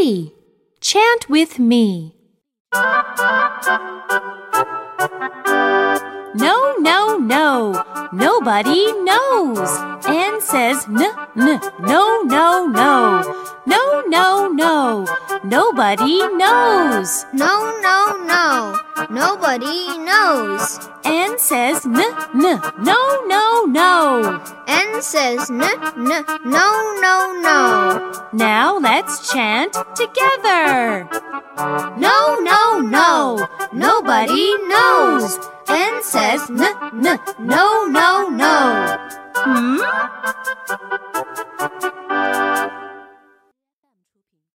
three. Chant with me. No, no, no. Nobody knows. N says n, n. No, no, no. No, no, no. Nobody knows. No, no, no. Nobody knows. N says n, n. No, no, no. N says n, n. No, no, no. Now let's chant together. No, no, no. Nobody knows. N says n, n. No, no, no. Hmm?